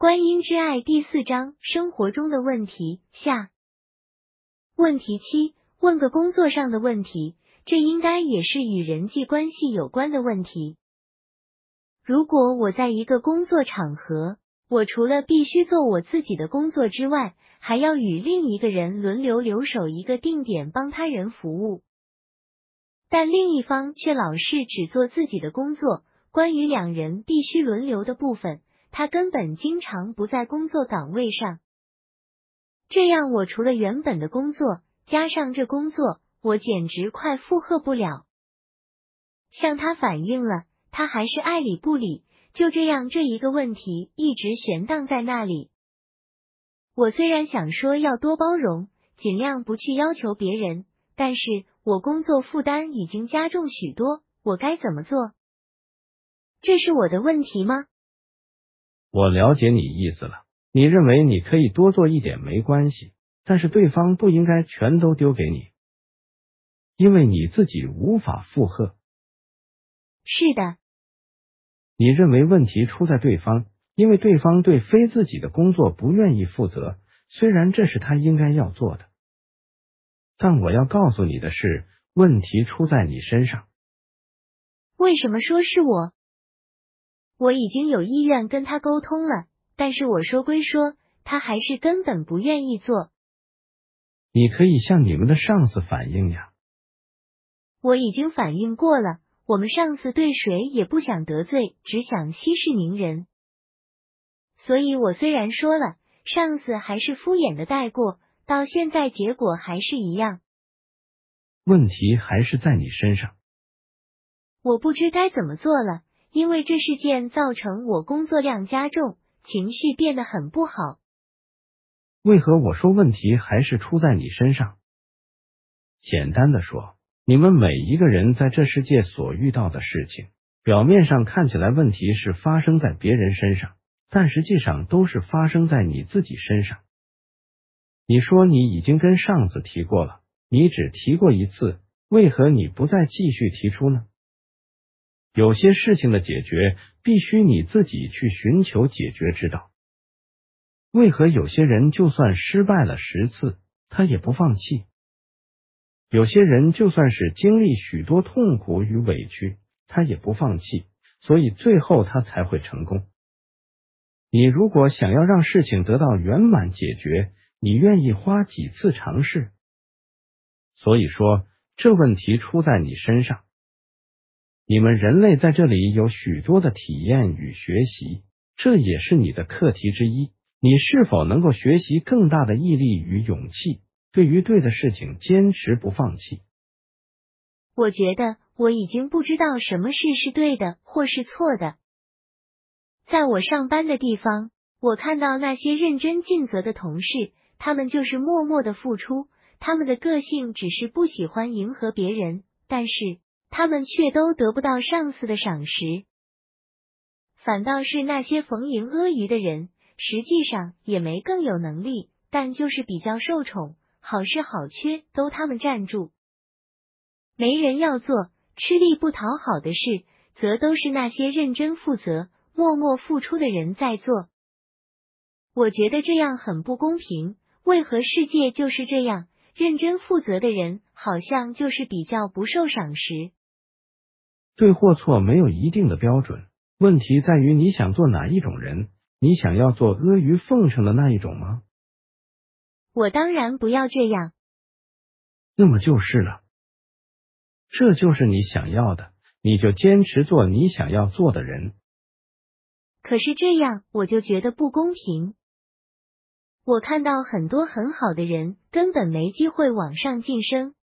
观音之爱第四章生活中的问题下。问题七：问个工作上的问题，这应该也是与人际关系有关的问题。如果我在一个工作场合，我除了必须做我自己的工作之外，还要与另一个人轮流留守一个定点帮他人服务，但另一方却老是只做自己的工作。关于两人必须轮流的部分，他根本经常不在工作岗位上。这样，我除了原本的工作，加上这工作，我简直快负荷不了。向他反映了，他还是爱理不理。就这样，这一个问题一直悬荡在那里。我虽然想说要多包容，尽量不去要求别人，但是我工作负担已经加重许多，我该怎么做？这是我的问题吗？我了解你意思了。你认为你可以多做一点没关系，但是对方不应该全都丢给你，因为你自己无法负荷。是的。你认为问题出在对方，因为对方对非自己的工作不愿意负责，虽然这是他应该要做的。但我要告诉你的是，问题出在你身上。为什么说是我？我已经有意愿跟他沟通了。但是我说归说，他还是根本不愿意做。你可以向你们的上司反映呀。我已经反映过了，我们上司对谁也不想得罪，只想息事宁人。所以我虽然说了，上司还是敷衍的带过，到现在结果还是一样。问题还是在你身上。我不知该怎么做了，因为这事件造成我工作量加重。情绪变得很不好。为何我说问题还是出在你身上？简单的说，你们每一个人在这世界所遇到的事情，表面上看起来问题是发生在别人身上，但实际上都是发生在你自己身上。你说你已经跟上司提过了，你只提过一次，为何你不再继续提出呢？有些事情的解决必须你自己去寻求解决之道。为何有些人就算失败了十次，他也不放弃？有些人就算是经历许多痛苦与委屈，他也不放弃，所以最后他才会成功。你如果想要让事情得到圆满解决，你愿意花几次尝试？所以说，这问题出在你身上。你们人类在这里有许多的体验与学习，这也是你的课题之一。你是否能够学习更大的毅力与勇气，对于对的事情坚持不放弃？我觉得我已经不知道什么事是对的或是错的。在我上班的地方，我看到那些认真尽责的同事，他们就是默默的付出，他们的个性只是不喜欢迎合别人，但是。他们却都得不到上司的赏识，反倒是那些逢迎阿谀的人，实际上也没更有能力，但就是比较受宠，好事好缺都他们占住。没人要做，吃力不讨好的事，则都是那些认真负责、默默付出的人在做。我觉得这样很不公平，为何世界就是这样？认真负责的人好像就是比较不受赏识。对或错没有一定的标准，问题在于你想做哪一种人？你想要做阿谀奉承的那一种吗？我当然不要这样。那么就是了，这就是你想要的，你就坚持做你想要做的人。可是这样我就觉得不公平。我看到很多很好的人根本没机会往上晋升，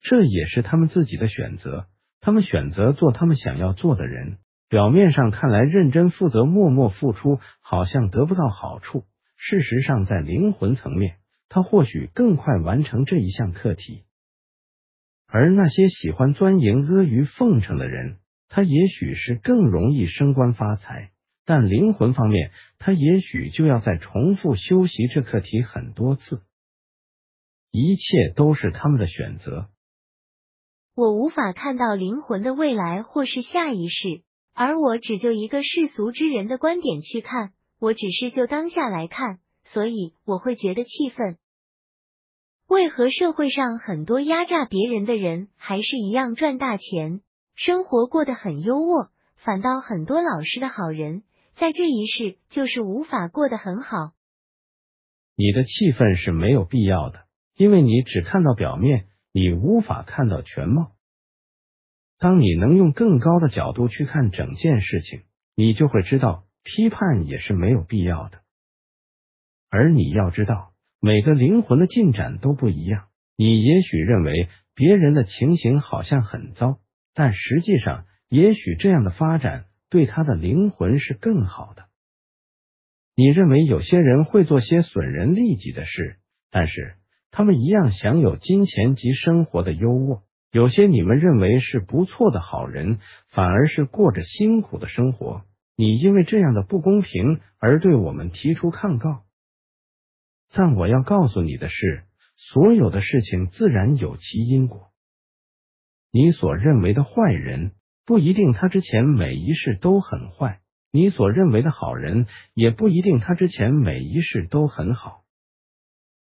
这也是他们自己的选择。他们选择做他们想要做的人，表面上看来认真负责、默默付出，好像得不到好处。事实上，在灵魂层面，他或许更快完成这一项课题。而那些喜欢钻营、阿谀奉承的人，他也许是更容易升官发财，但灵魂方面，他也许就要再重复修习这课题很多次。一切都是他们的选择。我无法看到灵魂的未来或是下一世，而我只就一个世俗之人的观点去看，我只是就当下来看，所以我会觉得气愤。为何社会上很多压榨别人的人还是一样赚大钱，生活过得很优渥，反倒很多老实的好人在这一世就是无法过得很好？你的气愤是没有必要的，因为你只看到表面，你无法看到全貌。当你能用更高的角度去看整件事情，你就会知道批判也是没有必要的。而你要知道，每个灵魂的进展都不一样。你也许认为别人的情形好像很糟，但实际上，也许这样的发展对他的灵魂是更好的。你认为有些人会做些损人利己的事，但是他们一样享有金钱及生活的优渥。有些你们认为是不错的好人，反而是过着辛苦的生活。你因为这样的不公平而对我们提出抗告，但我要告诉你的是，所有的事情自然有其因果。你所认为的坏人，不一定他之前每一世都很坏；你所认为的好人，也不一定他之前每一世都很好。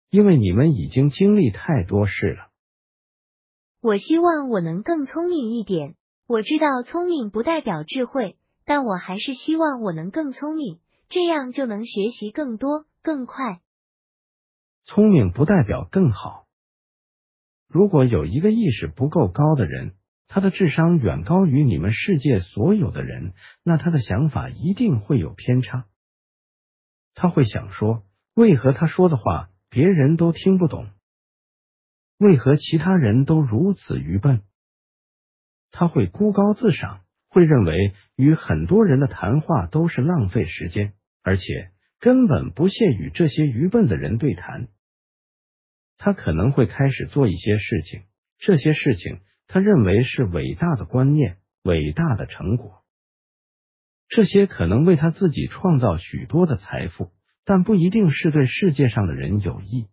因为你们已经经历太多事了。我希望我能更聪明一点。我知道聪明不代表智慧，但我还是希望我能更聪明，这样就能学习更多、更快。聪明不代表更好。如果有一个意识不够高的人，他的智商远高于你们世界所有的人，那他的想法一定会有偏差。他会想说：为何他说的话别人都听不懂？为何其他人都如此愚笨？他会孤高自赏，会认为与很多人的谈话都是浪费时间，而且根本不屑与这些愚笨的人对谈。他可能会开始做一些事情，这些事情他认为是伟大的观念、伟大的成果，这些可能为他自己创造许多的财富，但不一定是对世界上的人有益。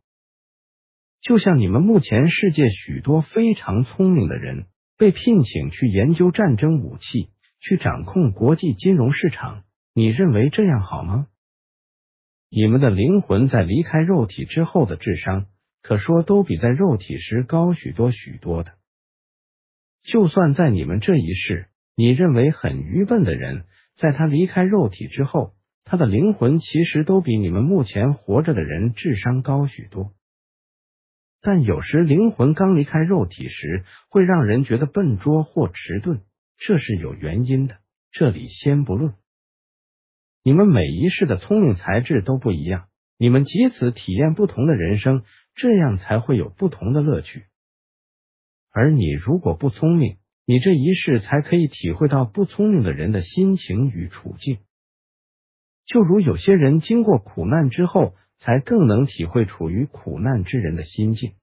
就像你们目前世界许多非常聪明的人被聘请去研究战争武器，去掌控国际金融市场，你认为这样好吗？你们的灵魂在离开肉体之后的智商，可说都比在肉体时高许多许多的。就算在你们这一世，你认为很愚笨的人，在他离开肉体之后，他的灵魂其实都比你们目前活着的人智商高许多。但有时灵魂刚离开肉体时，会让人觉得笨拙或迟钝，这是有原因的。这里先不论。你们每一世的聪明才智都不一样，你们借此体验不同的人生，这样才会有不同的乐趣。而你如果不聪明，你这一世才可以体会到不聪明的人的心情与处境。就如有些人经过苦难之后。才更能体会处于苦难之人的心境。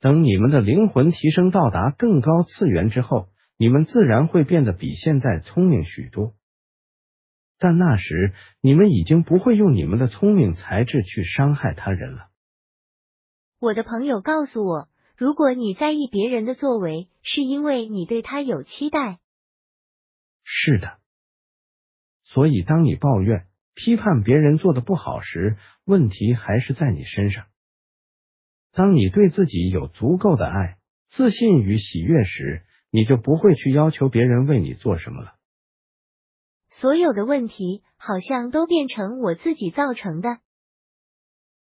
等你们的灵魂提升到达更高次元之后，你们自然会变得比现在聪明许多。但那时，你们已经不会用你们的聪明才智去伤害他人了。我的朋友告诉我，如果你在意别人的作为，是因为你对他有期待。是的。所以，当你抱怨。批判别人做的不好时，问题还是在你身上。当你对自己有足够的爱、自信与喜悦时，你就不会去要求别人为你做什么了。所有的问题好像都变成我自己造成的。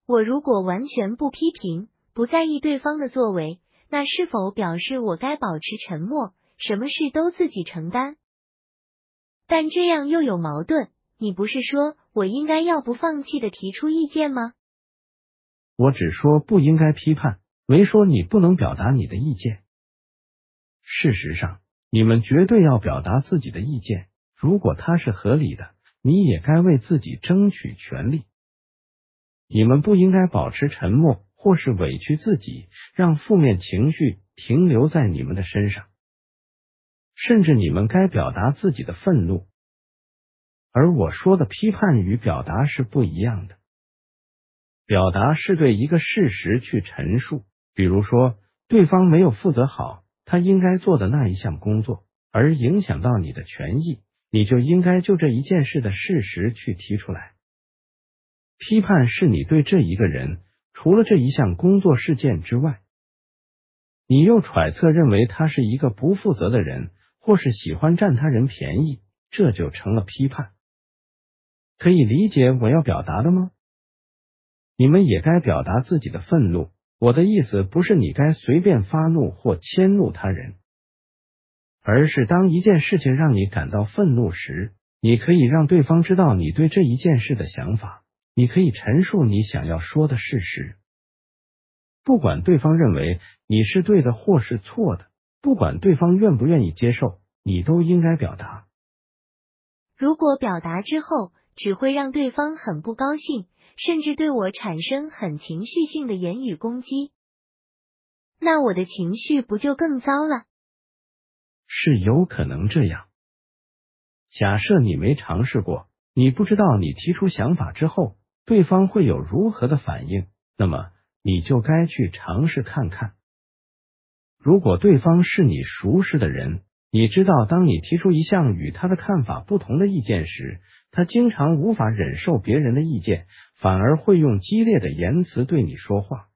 我如果完全不批评、不在意对方的作为，那是否表示我该保持沉默，什么事都自己承担？但这样又有矛盾。你不是说我应该要不放弃的提出意见吗？我只说不应该批判，没说你不能表达你的意见。事实上，你们绝对要表达自己的意见，如果它是合理的，你也该为自己争取权利。你们不应该保持沉默，或是委屈自己，让负面情绪停留在你们的身上。甚至你们该表达自己的愤怒。而我说的批判与表达是不一样的。表达是对一个事实去陈述，比如说对方没有负责好他应该做的那一项工作，而影响到你的权益，你就应该就这一件事的事实去提出来。批判是你对这一个人，除了这一项工作事件之外，你又揣测认为他是一个不负责的人，或是喜欢占他人便宜，这就成了批判。可以理解我要表达的吗？你们也该表达自己的愤怒。我的意思不是你该随便发怒或迁怒他人，而是当一件事情让你感到愤怒时，你可以让对方知道你对这一件事的想法，你可以陈述你想要说的事实。不管对方认为你是对的或是错的，不管对方愿不愿意接受，你都应该表达。如果表达之后只会让对方很不高兴。甚至对我产生很情绪性的言语攻击，那我的情绪不就更糟了？是有可能这样。假设你没尝试过，你不知道你提出想法之后，对方会有如何的反应，那么你就该去尝试看看。如果对方是你熟识的人，你知道，当你提出一项与他的看法不同的意见时，他经常无法忍受别人的意见。反而会用激烈的言辞对你说话。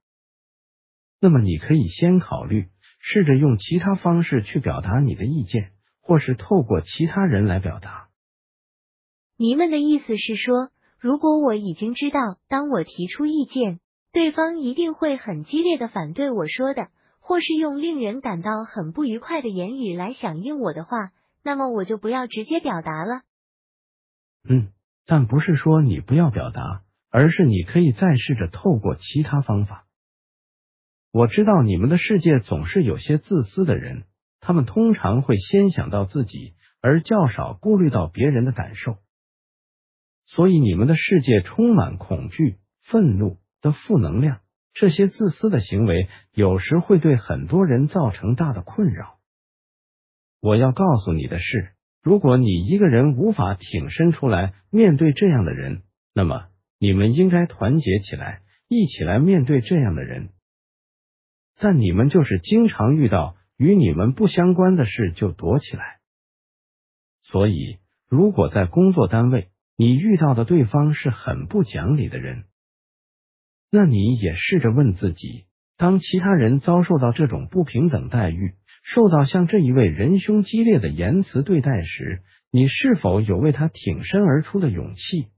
那么，你可以先考虑，试着用其他方式去表达你的意见，或是透过其他人来表达。你们的意思是说，如果我已经知道，当我提出意见，对方一定会很激烈的反对我说的，或是用令人感到很不愉快的言语来响应我的话，那么我就不要直接表达了。嗯，但不是说你不要表达。而是你可以再试着透过其他方法。我知道你们的世界总是有些自私的人，他们通常会先想到自己，而较少顾虑到别人的感受。所以你们的世界充满恐惧、愤怒的负能量。这些自私的行为有时会对很多人造成大的困扰。我要告诉你的是，如果你一个人无法挺身出来面对这样的人，那么。你们应该团结起来，一起来面对这样的人。但你们就是经常遇到与你们不相关的事就躲起来。所以，如果在工作单位你遇到的对方是很不讲理的人，那你也试着问自己：当其他人遭受到这种不平等待遇，受到像这一位仁兄激烈的言辞对待时，你是否有为他挺身而出的勇气？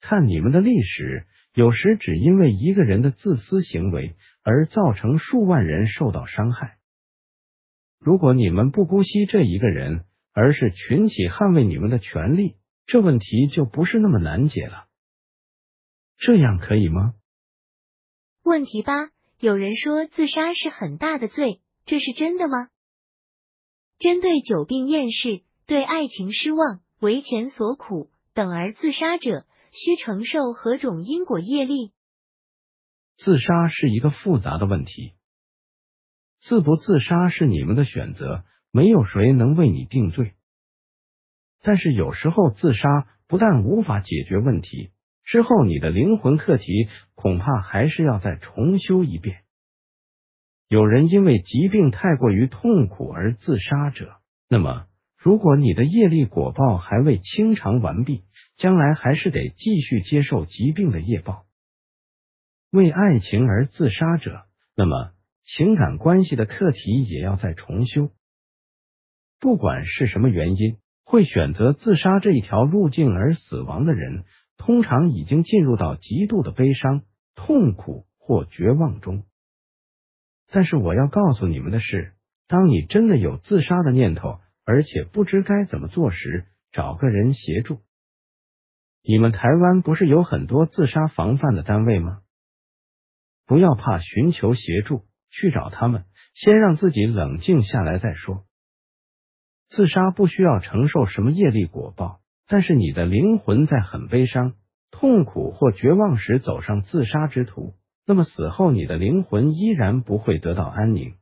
看你们的历史，有时只因为一个人的自私行为而造成数万人受到伤害。如果你们不姑息这一个人，而是群起捍卫你们的权利，这问题就不是那么难解了。这样可以吗？问题八：有人说自杀是很大的罪，这是真的吗？针对久病厌世、对爱情失望、为钱所苦等而自杀者。需承受何种因果业力？自杀是一个复杂的问题。自不自杀是你们的选择，没有谁能为你定罪。但是有时候自杀不但无法解决问题，之后你的灵魂课题恐怕还是要再重修一遍。有人因为疾病太过于痛苦而自杀者，那么。如果你的业力果报还未清偿完毕，将来还是得继续接受疾病的业报。为爱情而自杀者，那么情感关系的课题也要再重修。不管是什么原因，会选择自杀这一条路径而死亡的人，通常已经进入到极度的悲伤、痛苦或绝望中。但是我要告诉你们的是，当你真的有自杀的念头。而且不知该怎么做时，找个人协助。你们台湾不是有很多自杀防范的单位吗？不要怕寻求协助，去找他们，先让自己冷静下来再说。自杀不需要承受什么业力果报，但是你的灵魂在很悲伤、痛苦或绝望时走上自杀之途，那么死后你的灵魂依然不会得到安宁。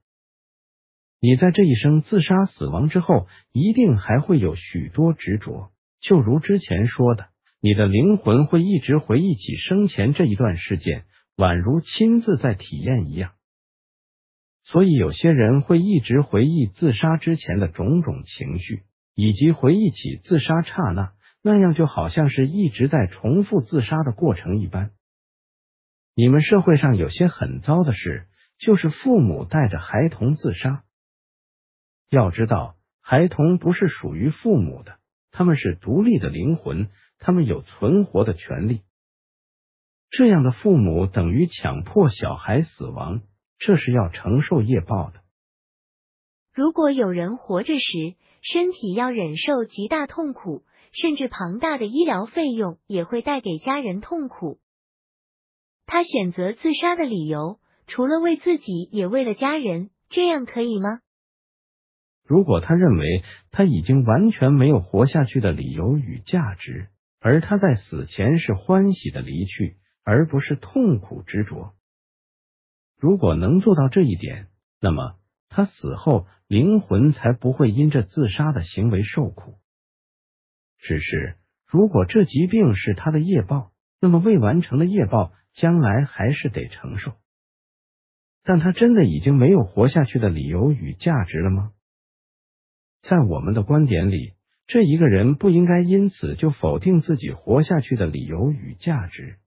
你在这一生自杀死亡之后，一定还会有许多执着。就如之前说的，你的灵魂会一直回忆起生前这一段事件，宛如亲自在体验一样。所以，有些人会一直回忆自杀之前的种种情绪，以及回忆起自杀刹那，那样就好像是一直在重复自杀的过程一般。你们社会上有些很糟的事，就是父母带着孩童自杀。要知道，孩童不是属于父母的，他们是独立的灵魂，他们有存活的权利。这样的父母等于强迫小孩死亡，这是要承受业报的。如果有人活着时身体要忍受极大痛苦，甚至庞大的医疗费用也会带给家人痛苦。他选择自杀的理由，除了为自己，也为了家人，这样可以吗？如果他认为他已经完全没有活下去的理由与价值，而他在死前是欢喜的离去，而不是痛苦执着，如果能做到这一点，那么他死后灵魂才不会因这自杀的行为受苦。只是，如果这疾病是他的业报，那么未完成的业报将来还是得承受。但他真的已经没有活下去的理由与价值了吗？在我们的观点里，这一个人不应该因此就否定自己活下去的理由与价值。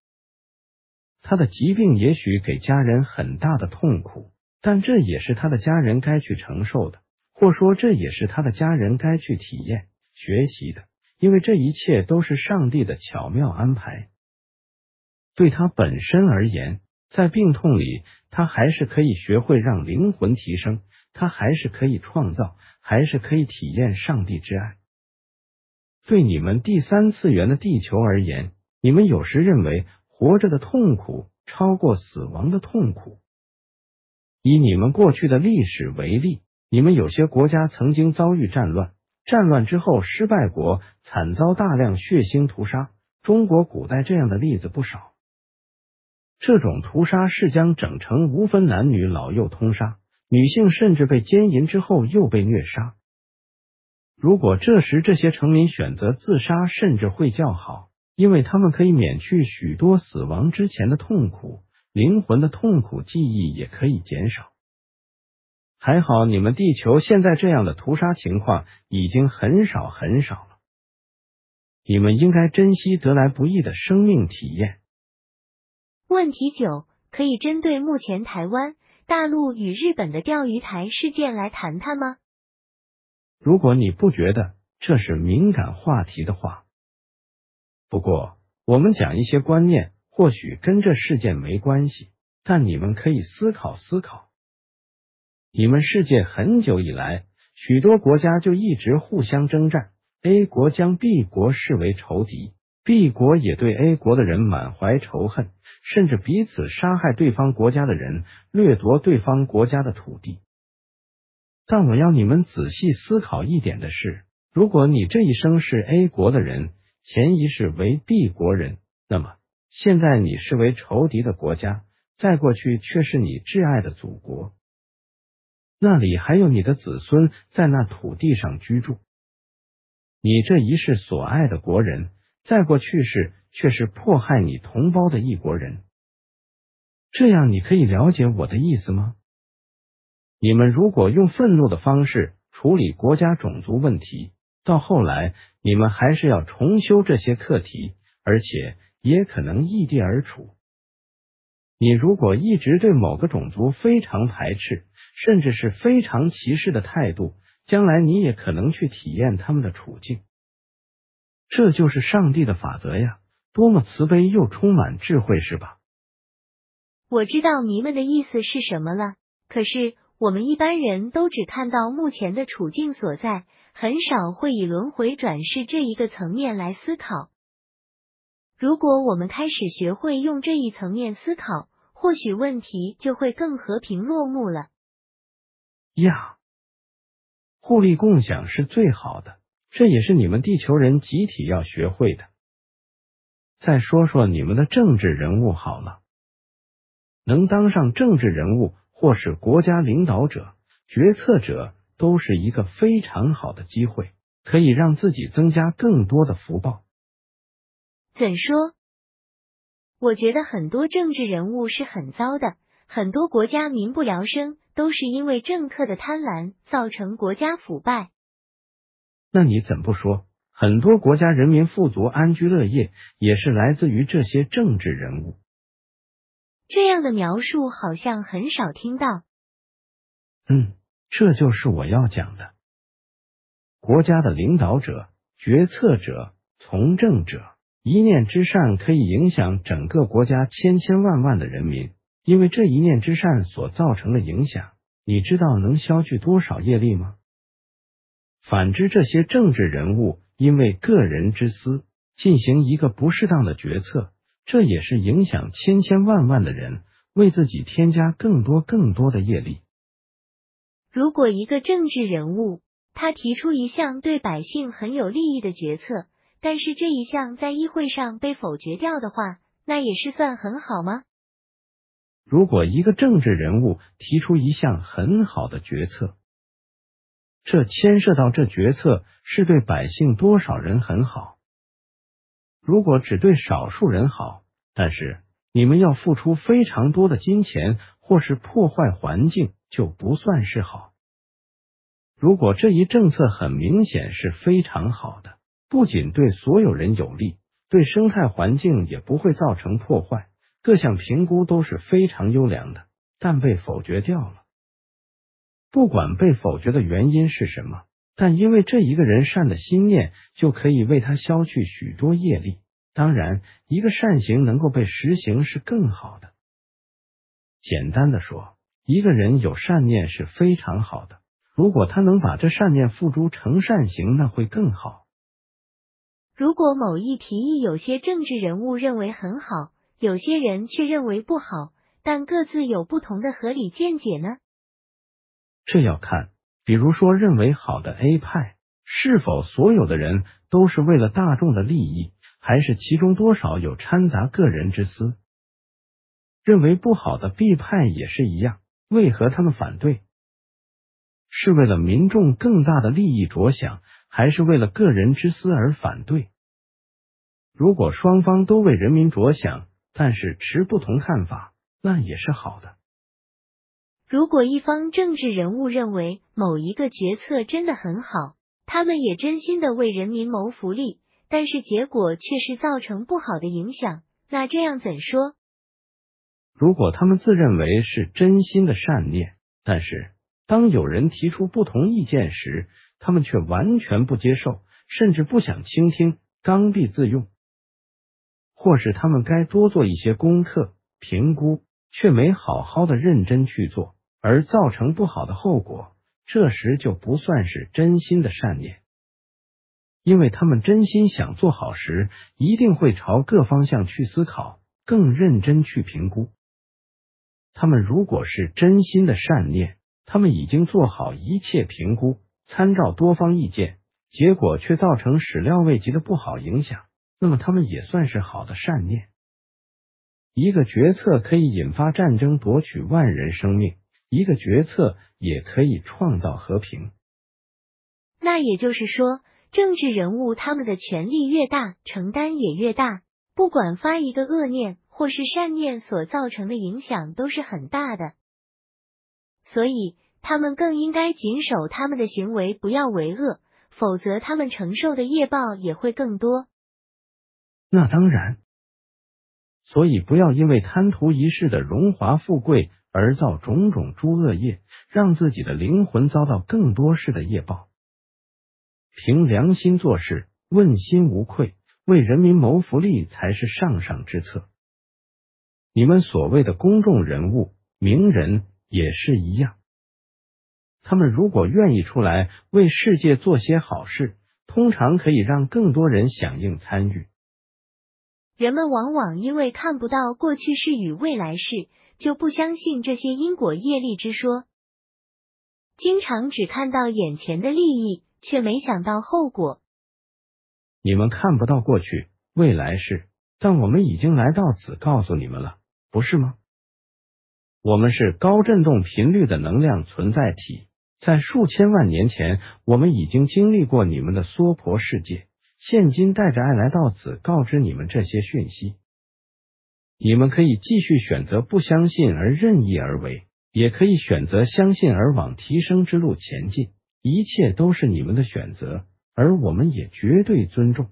他的疾病也许给家人很大的痛苦，但这也是他的家人该去承受的，或说这也是他的家人该去体验、学习的，因为这一切都是上帝的巧妙安排。对他本身而言，在病痛里，他还是可以学会让灵魂提升。他还是可以创造，还是可以体验上帝之爱。对你们第三次元的地球而言，你们有时认为活着的痛苦超过死亡的痛苦。以你们过去的历史为例，你们有些国家曾经遭遇战乱，战乱之后失败国惨遭大量血腥屠杀。中国古代这样的例子不少。这种屠杀是将整成无分男女老幼通杀。女性甚至被奸淫之后又被虐杀。如果这时这些臣民选择自杀，甚至会较好，因为他们可以免去许多死亡之前的痛苦，灵魂的痛苦记忆也可以减少。还好，你们地球现在这样的屠杀情况已经很少很少了。你们应该珍惜得来不易的生命体验。问题九，可以针对目前台湾。大陆与日本的钓鱼台事件来谈谈吗？如果你不觉得这是敏感话题的话，不过我们讲一些观念，或许跟这事件没关系，但你们可以思考思考。你们世界很久以来，许多国家就一直互相征战，A 国将 B 国视为仇敌。B 国也对 A 国的人满怀仇恨，甚至彼此杀害对方国家的人，掠夺对方国家的土地。但我要你们仔细思考一点的是，如果你这一生是 A 国的人，前一世为 B 国人，那么现在你是为仇敌的国家，在过去却是你挚爱的祖国，那里还有你的子孙在那土地上居住，你这一世所爱的国人。再过去世却是迫害你同胞的一国人，这样你可以了解我的意思吗？你们如果用愤怒的方式处理国家种族问题，到后来你们还是要重修这些课题，而且也可能异地而处。你如果一直对某个种族非常排斥，甚至是非常歧视的态度，将来你也可能去体验他们的处境。这就是上帝的法则呀！多么慈悲又充满智慧，是吧？我知道迷们的意思是什么了。可是我们一般人都只看到目前的处境所在，很少会以轮回转世这一个层面来思考。如果我们开始学会用这一层面思考，或许问题就会更和平落幕了。呀，互利共享是最好的。这也是你们地球人集体要学会的。再说说你们的政治人物好了，能当上政治人物或是国家领导者、决策者，都是一个非常好的机会，可以让自己增加更多的福报。怎说？我觉得很多政治人物是很糟的，很多国家民不聊生，都是因为政客的贪婪造成国家腐败。那你怎不说？很多国家人民富足安居乐业，也是来自于这些政治人物。这样的描述好像很少听到。嗯，这就是我要讲的。国家的领导者、决策者、从政者，一念之善可以影响整个国家千千万万的人民，因为这一念之善所造成的影响，你知道能消去多少业力吗？反之，这些政治人物。因为个人之私进行一个不适当的决策，这也是影响千千万万的人，为自己添加更多更多的业力。如果一个政治人物他提出一项对百姓很有利益的决策，但是这一项在议会上被否决掉的话，那也是算很好吗？如果一个政治人物提出一项很好的决策，这牵涉到这决策是对百姓多少人很好。如果只对少数人好，但是你们要付出非常多的金钱，或是破坏环境，就不算是好。如果这一政策很明显是非常好的，不仅对所有人有利，对生态环境也不会造成破坏，各项评估都是非常优良的，但被否决掉了。不管被否决的原因是什么，但因为这一个人善的心念，就可以为他消去许多业力。当然，一个善行能够被实行是更好的。简单的说，一个人有善念是非常好的。如果他能把这善念付诸成善行，那会更好。如果某一提议有些政治人物认为很好，有些人却认为不好，但各自有不同的合理见解呢？这要看，比如说，认为好的 A 派是否所有的人都是为了大众的利益，还是其中多少有掺杂个人之私？认为不好的 B 派也是一样，为何他们反对？是为了民众更大的利益着想，还是为了个人之私而反对？如果双方都为人民着想，但是持不同看法，那也是好的。如果一方政治人物认为某一个决策真的很好，他们也真心的为人民谋福利，但是结果却是造成不好的影响，那这样怎说？如果他们自认为是真心的善念，但是当有人提出不同意见时，他们却完全不接受，甚至不想倾听，刚愎自用，或是他们该多做一些功课评估，却没好好的认真去做。而造成不好的后果，这时就不算是真心的善念，因为他们真心想做好时，一定会朝各方向去思考，更认真去评估。他们如果是真心的善念，他们已经做好一切评估，参照多方意见，结果却造成始料未及的不好影响，那么他们也算是好的善念。一个决策可以引发战争，夺取万人生命。一个决策也可以创造和平。那也就是说，政治人物他们的权力越大，承担也越大。不管发一个恶念或是善念，所造成的影响都是很大的。所以，他们更应该谨守他们的行为，不要为恶，否则他们承受的业报也会更多。那当然。所以，不要因为贪图一世的荣华富贵。而造种种诸恶业，让自己的灵魂遭到更多世的业报。凭良心做事，问心无愧，为人民谋福利才是上上之策。你们所谓的公众人物、名人也是一样，他们如果愿意出来为世界做些好事，通常可以让更多人响应参与。人们往往因为看不到过去式与未来式。就不相信这些因果业力之说，经常只看到眼前的利益，却没想到后果。你们看不到过去、未来事，但我们已经来到此，告诉你们了，不是吗？我们是高振动频率的能量存在体，在数千万年前，我们已经经历过你们的娑婆世界，现今带着爱来到此，告知你们这些讯息。你们可以继续选择不相信而任意而为，也可以选择相信而往提升之路前进。一切都是你们的选择，而我们也绝对尊重。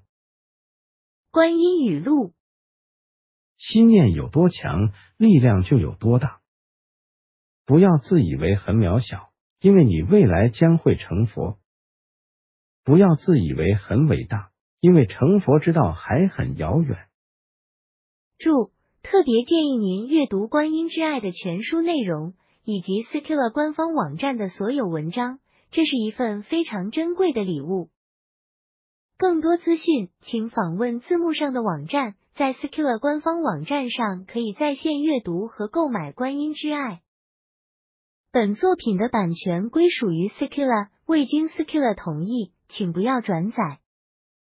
观音语录：心念有多强，力量就有多大。不要自以为很渺小，因为你未来将会成佛；不要自以为很伟大，因为成佛之道还很遥远。注：特别建议您阅读《观音之爱》的全书内容，以及 Skilla 官方网站的所有文章，这是一份非常珍贵的礼物。更多资讯，请访问字幕上的网站，在 Skilla 官方网站上可以在线阅读和购买《观音之爱》。本作品的版权归属于 Skilla，未经 Skilla 同意，请不要转载。